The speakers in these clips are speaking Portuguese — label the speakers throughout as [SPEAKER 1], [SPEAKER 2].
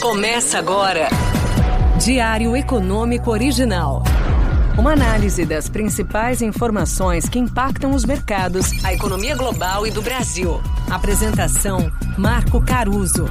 [SPEAKER 1] Começa agora. Diário Econômico Original. Uma análise das principais informações que impactam os mercados, a economia global e do Brasil. Apresentação: Marco Caruso.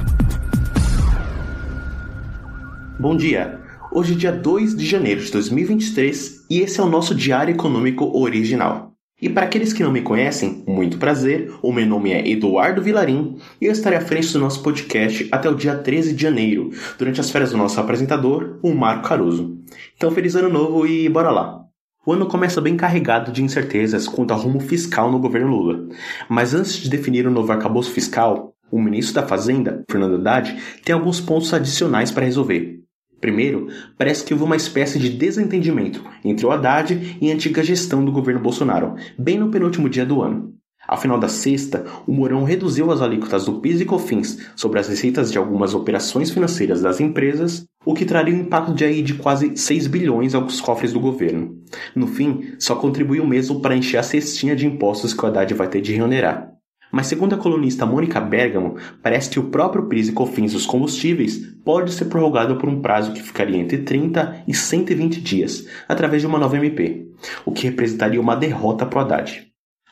[SPEAKER 2] Bom dia. Hoje é dia 2 de janeiro de 2023 e esse é o nosso Diário Econômico Original. E para aqueles que não me conhecem, muito prazer, o meu nome é Eduardo Vilarim e eu estarei à frente do nosso podcast até o dia 13 de janeiro, durante as férias do nosso apresentador, o Marco Caruso. Então, feliz ano novo e bora lá! O ano começa bem carregado de incertezas quanto ao rumo fiscal no governo Lula. Mas antes de definir o novo arcabouço fiscal, o ministro da Fazenda, Fernando Haddad, tem alguns pontos adicionais para resolver. Primeiro, parece que houve uma espécie de desentendimento entre o Haddad e a antiga gestão do governo Bolsonaro, bem no penúltimo dia do ano. Ao final da sexta, o Mourão reduziu as alíquotas do PIS e COFINS sobre as receitas de algumas operações financeiras das empresas, o que traria um impacto de, aí de quase 6 bilhões aos cofres do governo. No fim, só contribuiu mesmo para encher a cestinha de impostos que o Haddad vai ter de reonerar. Mas segundo a colunista Mônica Bergamo, parece que o próprio PIS e COFINS dos combustíveis pode ser prorrogado por um prazo que ficaria entre 30 e 120 dias, através de uma nova MP, o que representaria uma derrota para o Haddad.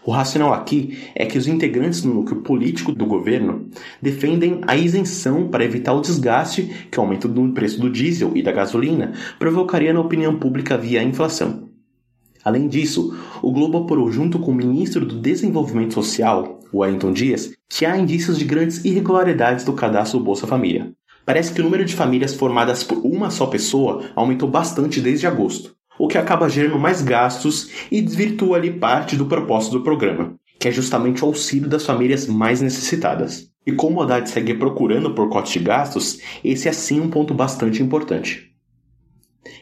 [SPEAKER 2] O racional aqui é que os integrantes do núcleo político do governo defendem a isenção para evitar o desgaste que o aumento do preço do diesel e da gasolina provocaria na opinião pública via inflação. Além disso, o Globo apurou junto com o ministro do Desenvolvimento Social, Wellington Dias, que há indícios de grandes irregularidades do cadastro Bolsa Família. Parece que o número de famílias formadas por uma só pessoa aumentou bastante desde agosto, o que acaba gerando mais gastos e desvirtua ali parte do propósito do programa, que é justamente o auxílio das famílias mais necessitadas. E como a Haddad segue procurando por cortes de gastos, esse é sim um ponto bastante importante.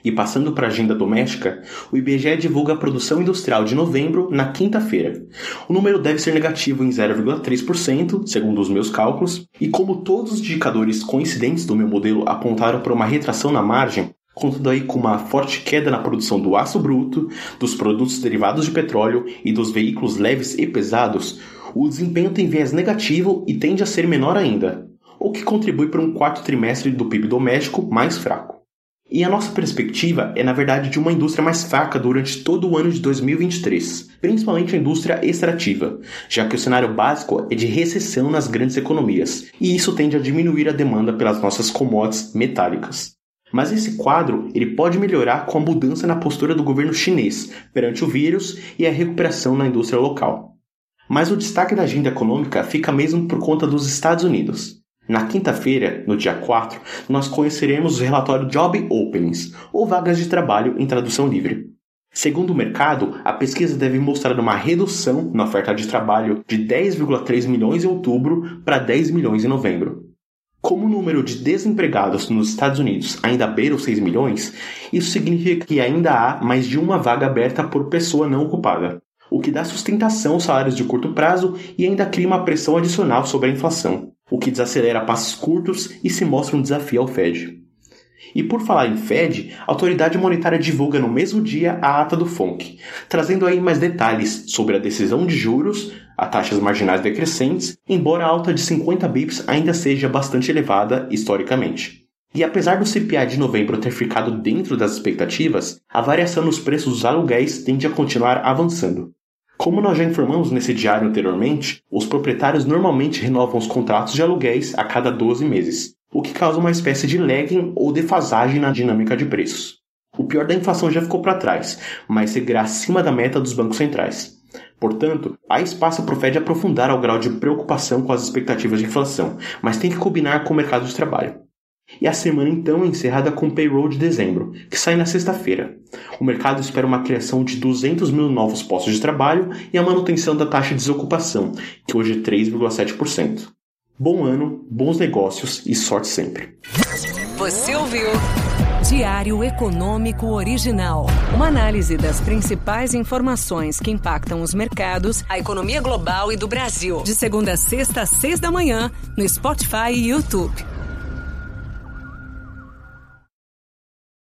[SPEAKER 2] E passando para a agenda doméstica, o IBGE divulga a produção industrial de novembro na quinta-feira. O número deve ser negativo em 0,3%, segundo os meus cálculos, e como todos os indicadores coincidentes do meu modelo apontaram para uma retração na margem, contando aí com uma forte queda na produção do aço bruto, dos produtos derivados de petróleo e dos veículos leves e pesados, o desempenho tem viés negativo e tende a ser menor ainda, o que contribui para um quarto trimestre do PIB doméstico mais fraco. E a nossa perspectiva é, na verdade, de uma indústria mais fraca durante todo o ano de 2023, principalmente a indústria extrativa, já que o cenário básico é de recessão nas grandes economias, e isso tende a diminuir a demanda pelas nossas commodities metálicas. Mas esse quadro ele pode melhorar com a mudança na postura do governo chinês perante o vírus e a recuperação na indústria local. Mas o destaque da agenda econômica fica mesmo por conta dos Estados Unidos. Na quinta-feira, no dia 4, nós conheceremos o relatório Job Openings, ou vagas de trabalho em tradução livre. Segundo o mercado, a pesquisa deve mostrar uma redução na oferta de trabalho de 10,3 milhões em outubro para 10 milhões em novembro. Como o número de desempregados nos Estados Unidos ainda beira os 6 milhões, isso significa que ainda há mais de uma vaga aberta por pessoa não ocupada, o que dá sustentação aos salários de curto prazo e ainda cria uma pressão adicional sobre a inflação o que desacelera passos curtos e se mostra um desafio ao Fed. E por falar em Fed, a autoridade monetária divulga no mesmo dia a ata do FONC, trazendo aí mais detalhes sobre a decisão de juros, a taxas marginais decrescentes, embora a alta de 50 bips ainda seja bastante elevada historicamente. E apesar do CPI de novembro ter ficado dentro das expectativas, a variação nos preços dos aluguéis tende a continuar avançando. Como nós já informamos nesse diário anteriormente, os proprietários normalmente renovam os contratos de aluguéis a cada 12 meses, o que causa uma espécie de lagging ou defasagem na dinâmica de preços. O pior da inflação já ficou para trás, mas seguirá acima da meta dos bancos centrais. Portanto, há espaço para o Fed aprofundar ao grau de preocupação com as expectativas de inflação, mas tem que combinar com o mercado de trabalho. E a semana então é encerrada com o payroll de dezembro, que sai na sexta-feira. O mercado espera uma criação de 200 mil novos postos de trabalho e a manutenção da taxa de desocupação, que hoje é 3,7%. Bom ano, bons negócios e sorte sempre.
[SPEAKER 1] Você ouviu? Diário Econômico Original. Uma análise das principais informações que impactam os mercados, a economia global e do Brasil. De segunda a sexta às seis da manhã, no Spotify e YouTube.